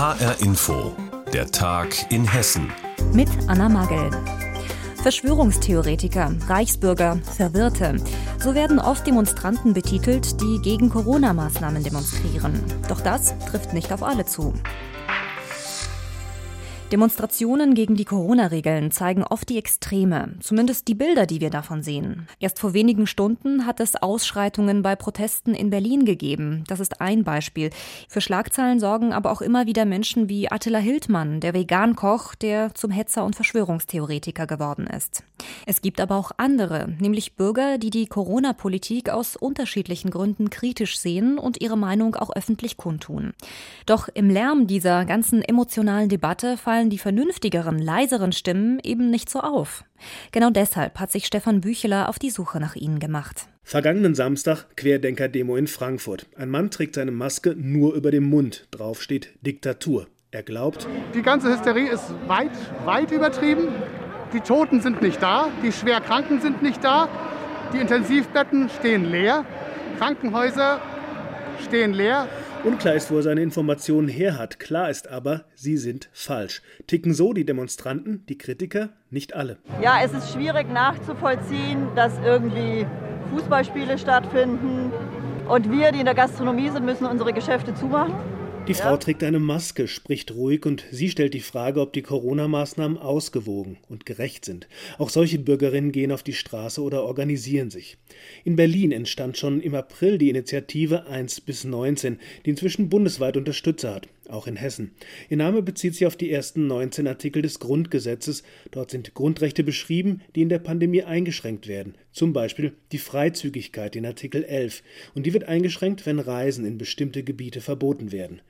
HR Info, der Tag in Hessen. Mit Anna Magel. Verschwörungstheoretiker, Reichsbürger, Verwirrte. So werden oft Demonstranten betitelt, die gegen Corona-Maßnahmen demonstrieren. Doch das trifft nicht auf alle zu. Demonstrationen gegen die Corona-Regeln zeigen oft die Extreme, zumindest die Bilder, die wir davon sehen. Erst vor wenigen Stunden hat es Ausschreitungen bei Protesten in Berlin gegeben. Das ist ein Beispiel. Für Schlagzeilen sorgen aber auch immer wieder Menschen wie Attila Hildmann, der Vegan-Koch, der zum Hetzer und Verschwörungstheoretiker geworden ist. Es gibt aber auch andere, nämlich Bürger, die die Corona-Politik aus unterschiedlichen Gründen kritisch sehen und ihre Meinung auch öffentlich kundtun. Doch im Lärm dieser ganzen emotionalen Debatte fallen fallen die vernünftigeren, leiseren Stimmen eben nicht so auf. Genau deshalb hat sich Stefan Bücheler auf die Suche nach ihnen gemacht. Vergangenen Samstag Querdenker-Demo in Frankfurt. Ein Mann trägt seine Maske nur über dem Mund. Drauf steht Diktatur. Er glaubt, die ganze Hysterie ist weit, weit übertrieben. Die Toten sind nicht da, die Schwerkranken sind nicht da, die Intensivbetten stehen leer, Krankenhäuser stehen leer. Unklar ist, wo er seine Informationen her hat. Klar ist aber, sie sind falsch. Ticken so die Demonstranten, die Kritiker? Nicht alle. Ja, es ist schwierig nachzuvollziehen, dass irgendwie Fußballspiele stattfinden und wir, die in der Gastronomie sind, müssen unsere Geschäfte zumachen. Die Frau trägt eine Maske, spricht ruhig und sie stellt die Frage, ob die Corona-Maßnahmen ausgewogen und gerecht sind. Auch solche Bürgerinnen gehen auf die Straße oder organisieren sich. In Berlin entstand schon im April die Initiative 1 bis 19, die inzwischen bundesweit Unterstützer hat auch in Hessen. Ihr Name bezieht sich auf die ersten 19 Artikel des Grundgesetzes. Dort sind Grundrechte beschrieben, die in der Pandemie eingeschränkt werden. Zum Beispiel die Freizügigkeit in Artikel 11. Und die wird eingeschränkt, wenn Reisen in bestimmte Gebiete verboten werden.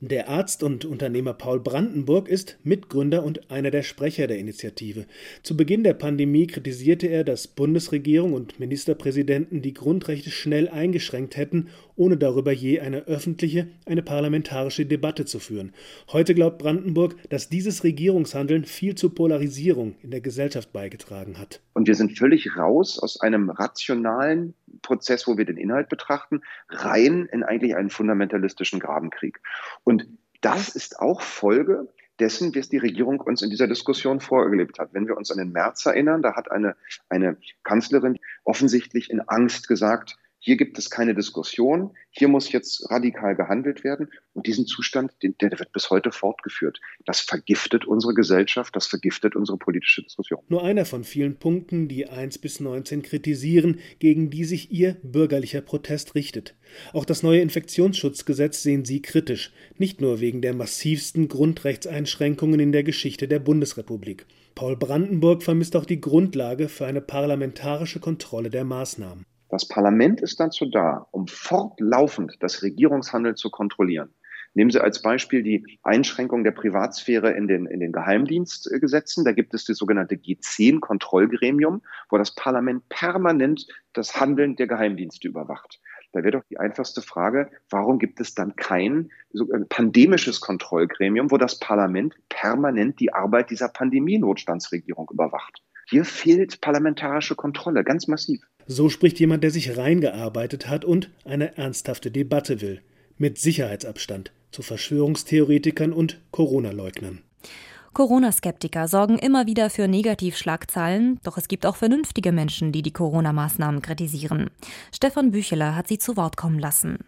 Der Arzt und Unternehmer Paul Brandenburg ist Mitgründer und einer der Sprecher der Initiative. Zu Beginn der Pandemie kritisierte er, dass Bundesregierung und Ministerpräsidenten die Grundrechte schnell eingeschränkt hätten, ohne darüber je eine öffentliche, eine parlamentarische Debatte zu führen. Heute glaubt Brandenburg, dass dieses Regierungshandeln viel zur Polarisierung in der Gesellschaft beigetragen hat. Und wir sind völlig raus aus einem rationalen Prozess, wo wir den Inhalt betrachten, rein in eigentlich einen fundamentalistischen Grabenkrieg. Und das ist auch Folge dessen, wie es die Regierung uns in dieser Diskussion vorgelebt hat. Wenn wir uns an den März erinnern, da hat eine, eine Kanzlerin offensichtlich in Angst gesagt, hier gibt es keine Diskussion. Hier muss jetzt radikal gehandelt werden. Und diesen Zustand, der wird bis heute fortgeführt. Das vergiftet unsere Gesellschaft, das vergiftet unsere politische Diskussion. Nur einer von vielen Punkten, die 1 bis 19 kritisieren, gegen die sich ihr bürgerlicher Protest richtet. Auch das neue Infektionsschutzgesetz sehen sie kritisch, nicht nur wegen der massivsten Grundrechtseinschränkungen in der Geschichte der Bundesrepublik. Paul Brandenburg vermisst auch die Grundlage für eine parlamentarische Kontrolle der Maßnahmen. Das Parlament ist dazu da, um fortlaufend das Regierungshandeln zu kontrollieren. Nehmen Sie als Beispiel die Einschränkung der Privatsphäre in den, in den Geheimdienstgesetzen. Da gibt es das sogenannte G10-Kontrollgremium, wo das Parlament permanent das Handeln der Geheimdienste überwacht. Da wäre doch die einfachste Frage, warum gibt es dann kein so ein pandemisches Kontrollgremium, wo das Parlament permanent die Arbeit dieser Pandemienotstandsregierung überwacht? Hier fehlt parlamentarische Kontrolle, ganz massiv. So spricht jemand, der sich reingearbeitet hat und eine ernsthafte Debatte will. Mit Sicherheitsabstand zu Verschwörungstheoretikern und Corona-Leugnern. Corona-Skeptiker sorgen immer wieder für Negativschlagzeilen, doch es gibt auch vernünftige Menschen, die die Corona-Maßnahmen kritisieren. Stefan Bücheler hat sie zu Wort kommen lassen.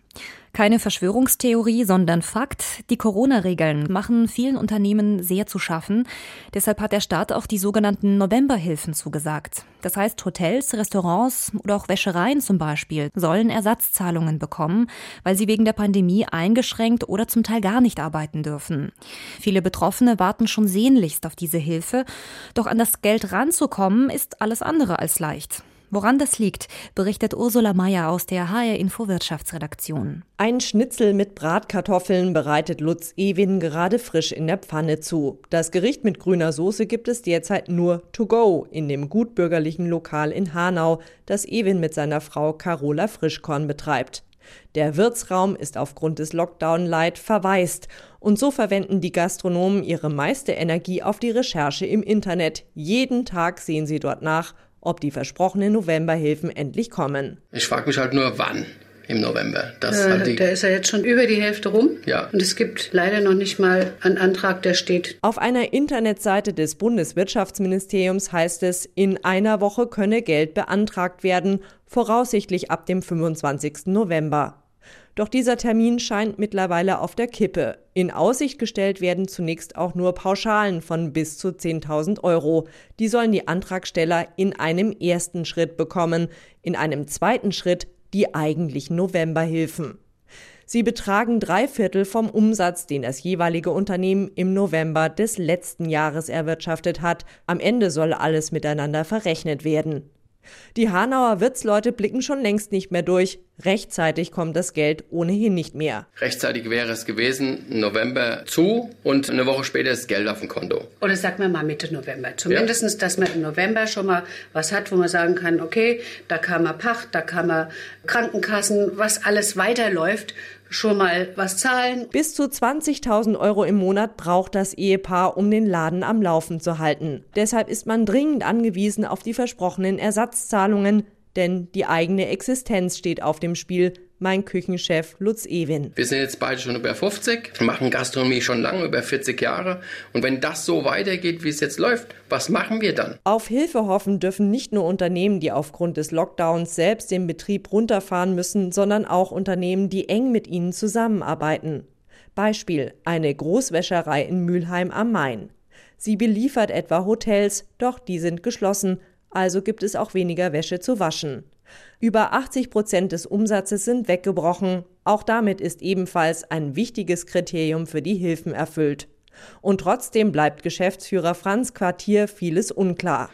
Keine Verschwörungstheorie, sondern Fakt. Die Corona-Regeln machen vielen Unternehmen sehr zu schaffen. Deshalb hat der Staat auch die sogenannten Novemberhilfen zugesagt. Das heißt, Hotels, Restaurants oder auch Wäschereien zum Beispiel sollen Ersatzzahlungen bekommen, weil sie wegen der Pandemie eingeschränkt oder zum Teil gar nicht arbeiten dürfen. Viele Betroffene warten schon sehnlichst auf diese Hilfe. Doch an das Geld ranzukommen ist alles andere als leicht. Woran das liegt, berichtet Ursula Mayer aus der HR Info Wirtschaftsredaktion. Ein Schnitzel mit Bratkartoffeln bereitet Lutz Ewin gerade frisch in der Pfanne zu. Das Gericht mit grüner Soße gibt es derzeit nur to go in dem gutbürgerlichen Lokal in Hanau, das Ewin mit seiner Frau Carola Frischkorn betreibt. Der Wirtsraum ist aufgrund des Lockdown Light verwaist und so verwenden die Gastronomen ihre meiste Energie auf die Recherche im Internet. Jeden Tag sehen sie dort nach, ob die versprochenen Novemberhilfen endlich kommen. Ich frage mich halt nur, wann. im November. Äh, da ist ja jetzt schon über die Hälfte rum. Ja. Und es gibt leider noch nicht mal einen Antrag, der steht. Auf einer Internetseite des Bundeswirtschaftsministeriums heißt es, in einer Woche könne Geld beantragt werden, voraussichtlich ab dem 25. November. Doch dieser Termin scheint mittlerweile auf der Kippe. In Aussicht gestellt werden zunächst auch nur Pauschalen von bis zu 10.000 Euro. Die sollen die Antragsteller in einem ersten Schritt bekommen. In einem zweiten Schritt die eigentlichen Novemberhilfen. Sie betragen drei Viertel vom Umsatz, den das jeweilige Unternehmen im November des letzten Jahres erwirtschaftet hat. Am Ende soll alles miteinander verrechnet werden. Die Hanauer Wirtsleute blicken schon längst nicht mehr durch. Rechtzeitig kommt das Geld ohnehin nicht mehr. Rechtzeitig wäre es gewesen, November zu und eine Woche später ist Geld auf dem Konto. Oder sagt man mal Mitte November. Zumindest, ja. dass man im November schon mal was hat, wo man sagen kann, okay, da kam mal Pacht, da kam mal Krankenkassen, was alles weiterläuft schon mal was zahlen. Bis zu 20.000 Euro im Monat braucht das Ehepaar, um den Laden am Laufen zu halten. Deshalb ist man dringend angewiesen auf die versprochenen Ersatzzahlungen, denn die eigene Existenz steht auf dem Spiel, mein Küchenchef Lutz Ewin. Wir sind jetzt beide schon über 50, machen Gastronomie schon lange, über 40 Jahre. Und wenn das so weitergeht, wie es jetzt läuft, was machen wir dann? Auf Hilfe hoffen dürfen nicht nur Unternehmen, die aufgrund des Lockdowns selbst den Betrieb runterfahren müssen, sondern auch Unternehmen, die eng mit ihnen zusammenarbeiten. Beispiel eine Großwäscherei in Mülheim am Main. Sie beliefert etwa Hotels, doch die sind geschlossen, also gibt es auch weniger Wäsche zu waschen. Über 80 Prozent des Umsatzes sind weggebrochen. Auch damit ist ebenfalls ein wichtiges Kriterium für die Hilfen erfüllt. Und trotzdem bleibt Geschäftsführer Franz Quartier vieles unklar.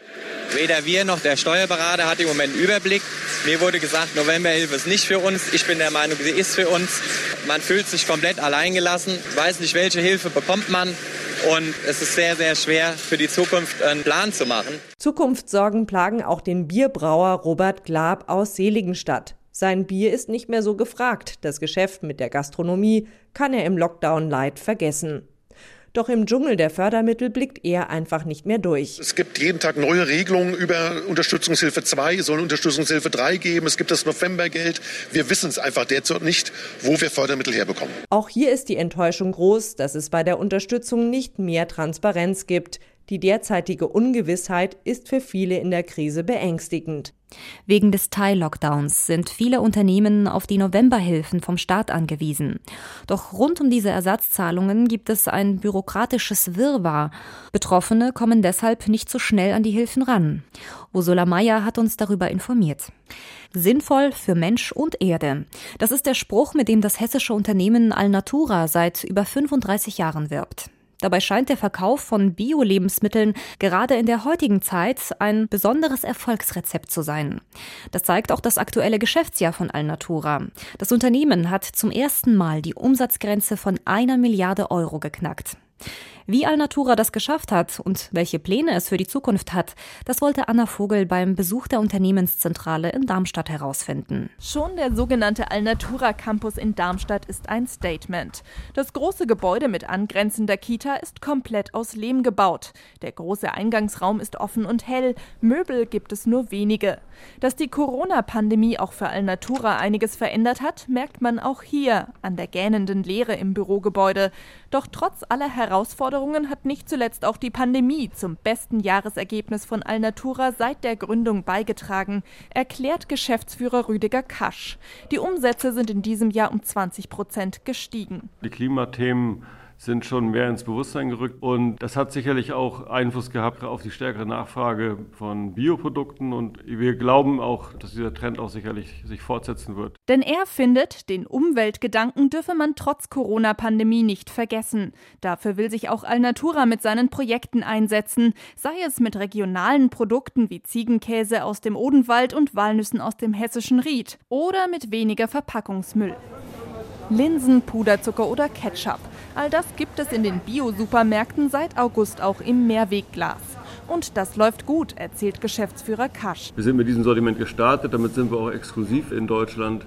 Weder wir noch der Steuerberater hat im Moment Überblick. Mir wurde gesagt, Novemberhilfe ist nicht für uns. Ich bin der Meinung, sie ist für uns. Man fühlt sich komplett alleingelassen, weiß nicht, welche Hilfe bekommt man. Und es ist sehr, sehr schwer für die Zukunft einen Plan zu machen. Zukunftssorgen plagen auch den Bierbrauer Robert Glab aus Seligenstadt. Sein Bier ist nicht mehr so gefragt. Das Geschäft mit der Gastronomie kann er im Lockdown Light vergessen. Doch im Dschungel der Fördermittel blickt er einfach nicht mehr durch. Es gibt jeden Tag neue Regelungen über Unterstützungshilfe 2, es soll Unterstützungshilfe 3 geben, es gibt das Novembergeld. Wir wissen es einfach derzeit nicht, wo wir Fördermittel herbekommen. Auch hier ist die Enttäuschung groß, dass es bei der Unterstützung nicht mehr Transparenz gibt. Die derzeitige Ungewissheit ist für viele in der Krise beängstigend. Wegen des Teil-Lockdowns sind viele Unternehmen auf die Novemberhilfen vom Staat angewiesen. Doch rund um diese Ersatzzahlungen gibt es ein bürokratisches Wirrwarr. Betroffene kommen deshalb nicht so schnell an die Hilfen ran. Ursula Mayer hat uns darüber informiert. Sinnvoll für Mensch und Erde. Das ist der Spruch, mit dem das hessische Unternehmen Alnatura seit über 35 Jahren wirbt. Dabei scheint der Verkauf von Bio-Lebensmitteln gerade in der heutigen Zeit ein besonderes Erfolgsrezept zu sein. Das zeigt auch das aktuelle Geschäftsjahr von Alnatura. Das Unternehmen hat zum ersten Mal die Umsatzgrenze von einer Milliarde Euro geknackt. Wie Alnatura das geschafft hat und welche Pläne es für die Zukunft hat, das wollte Anna Vogel beim Besuch der Unternehmenszentrale in Darmstadt herausfinden. Schon der sogenannte Alnatura Campus in Darmstadt ist ein Statement. Das große Gebäude mit angrenzender Kita ist komplett aus Lehm gebaut. Der große Eingangsraum ist offen und hell, Möbel gibt es nur wenige. Dass die Corona-Pandemie auch für Alnatura einiges verändert hat, merkt man auch hier an der gähnenden Leere im Bürogebäude. Doch trotz aller Herausforderungen Herausforderungen hat nicht zuletzt auch die Pandemie zum besten Jahresergebnis von Alnatura seit der Gründung beigetragen, erklärt Geschäftsführer Rüdiger Kasch. Die Umsätze sind in diesem Jahr um 20 Prozent gestiegen. Die Klimathemen sind schon mehr ins Bewusstsein gerückt. Und das hat sicherlich auch Einfluss gehabt auf die stärkere Nachfrage von Bioprodukten. Und wir glauben auch, dass dieser Trend auch sicherlich sich fortsetzen wird. Denn er findet, den Umweltgedanken dürfe man trotz Corona-Pandemie nicht vergessen. Dafür will sich auch Alnatura mit seinen Projekten einsetzen, sei es mit regionalen Produkten wie Ziegenkäse aus dem Odenwald und Walnüssen aus dem hessischen Ried oder mit weniger Verpackungsmüll. Linsen, Puderzucker oder Ketchup. All das gibt es in den Bio-Supermärkten seit August auch im Mehrwegglas. Und das läuft gut, erzählt Geschäftsführer Kasch. Wir sind mit diesem Sortiment gestartet, damit sind wir auch exklusiv in Deutschland.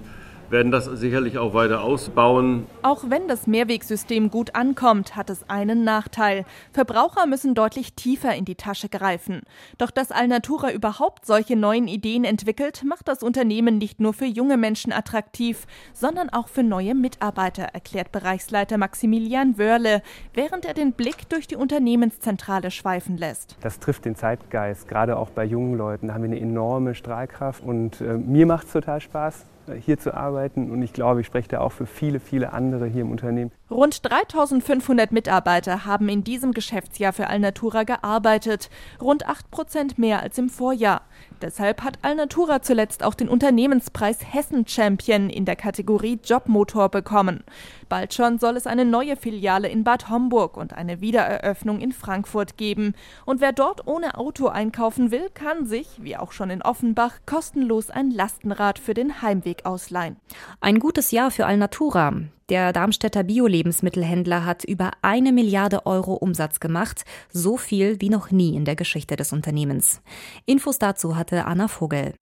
Werden das sicherlich auch weiter ausbauen. Auch wenn das Mehrwegsystem gut ankommt, hat es einen Nachteil. Verbraucher müssen deutlich tiefer in die Tasche greifen. Doch dass Alnatura überhaupt solche neuen Ideen entwickelt, macht das Unternehmen nicht nur für junge Menschen attraktiv, sondern auch für neue Mitarbeiter, erklärt Bereichsleiter Maximilian Wörle, während er den Blick durch die Unternehmenszentrale schweifen lässt. Das trifft den Zeitgeist, gerade auch bei jungen Leuten. Da haben wir eine enorme Strahlkraft und äh, mir macht es total Spaß, hier zu arbeiten und ich glaube, ich spreche da auch für viele, viele andere hier im Unternehmen. Rund 3500 Mitarbeiter haben in diesem Geschäftsjahr für Alnatura gearbeitet, rund 8 Prozent mehr als im Vorjahr. Deshalb hat Alnatura zuletzt auch den Unternehmenspreis Hessen Champion in der Kategorie Jobmotor bekommen. Bald schon soll es eine neue Filiale in Bad Homburg und eine Wiedereröffnung in Frankfurt geben. Und wer dort ohne Auto einkaufen will, kann sich, wie auch schon in Offenbach, kostenlos ein Lastenrad für den Heimweg ausleihen. Ein gutes Jahr für Alnatura. Der Darmstädter Bio-Lebensmittelhändler hat über eine Milliarde Euro Umsatz gemacht, so viel wie noch nie in der Geschichte des Unternehmens. Infos dazu hatte Anna Vogel.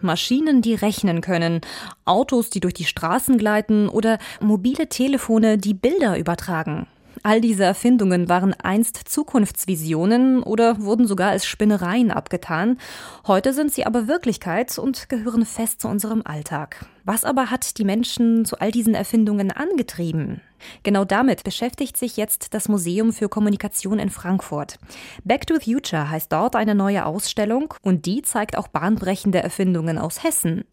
Maschinen, die rechnen können, Autos, die durch die Straßen gleiten oder mobile Telefone, die Bilder übertragen. All diese Erfindungen waren einst Zukunftsvisionen oder wurden sogar als Spinnereien abgetan. Heute sind sie aber Wirklichkeit und gehören fest zu unserem Alltag. Was aber hat die Menschen zu all diesen Erfindungen angetrieben? Genau damit beschäftigt sich jetzt das Museum für Kommunikation in Frankfurt. Back to the Future heißt dort eine neue Ausstellung und die zeigt auch bahnbrechende Erfindungen aus Hessen.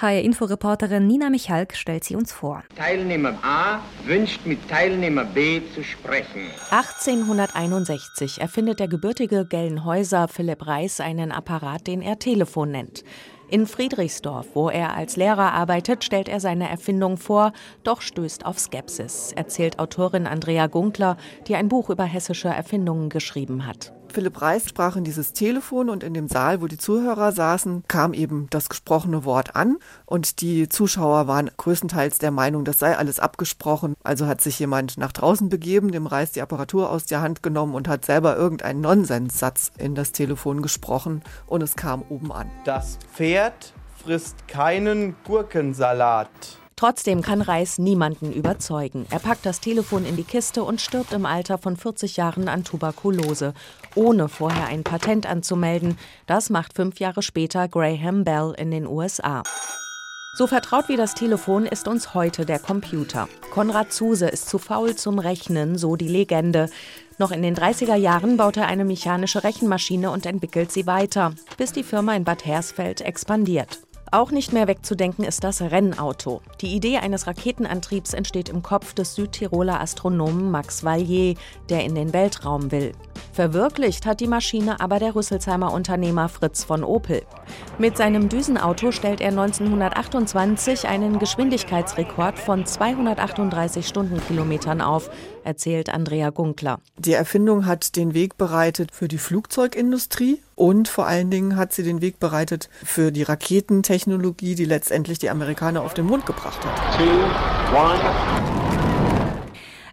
HR-Inforeporterin Nina Michalk stellt sie uns vor. Teilnehmer A wünscht mit Teilnehmer B zu sprechen. 1861 erfindet der gebürtige Gelnhäuser Philipp Reis einen Apparat, den er Telefon nennt. In Friedrichsdorf, wo er als Lehrer arbeitet, stellt er seine Erfindung vor, doch stößt auf Skepsis, erzählt Autorin Andrea Gunkler, die ein Buch über hessische Erfindungen geschrieben hat. Philipp Reis sprach in dieses Telefon und in dem Saal, wo die Zuhörer saßen, kam eben das gesprochene Wort an und die Zuschauer waren größtenteils der Meinung, das sei alles abgesprochen. Also hat sich jemand nach draußen begeben, dem Reis die Apparatur aus der Hand genommen und hat selber irgendeinen Nonsenssatz in das Telefon gesprochen und es kam oben an. Das Pferd frisst keinen Gurkensalat. Trotzdem kann Reis niemanden überzeugen. Er packt das Telefon in die Kiste und stirbt im Alter von 40 Jahren an Tuberkulose, ohne vorher ein Patent anzumelden. Das macht fünf Jahre später Graham Bell in den USA. So vertraut wie das Telefon ist uns heute der Computer. Konrad Zuse ist zu faul zum Rechnen, so die Legende. Noch in den 30er Jahren baut er eine mechanische Rechenmaschine und entwickelt sie weiter, bis die Firma in Bad Hersfeld expandiert. Auch nicht mehr wegzudenken ist das Rennauto. Die Idee eines Raketenantriebs entsteht im Kopf des Südtiroler Astronomen Max Vallier, der in den Weltraum will. Verwirklicht hat die Maschine aber der Rüsselsheimer Unternehmer Fritz von Opel. Mit seinem Düsenauto stellt er 1928 einen Geschwindigkeitsrekord von 238 Stundenkilometern auf, erzählt Andrea Gunkler. Die Erfindung hat den Weg bereitet für die Flugzeugindustrie und vor allen Dingen hat sie den Weg bereitet für die Raketentechnologie, die letztendlich die Amerikaner auf den Mond gebracht hat. Two,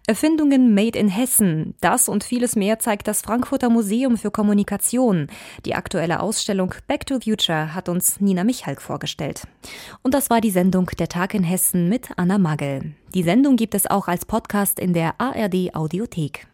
Erfindungen made in Hessen. Das und vieles mehr zeigt das Frankfurter Museum für Kommunikation. Die aktuelle Ausstellung Back to Future hat uns Nina Michalk vorgestellt. Und das war die Sendung Der Tag in Hessen mit Anna Magel. Die Sendung gibt es auch als Podcast in der ARD Audiothek.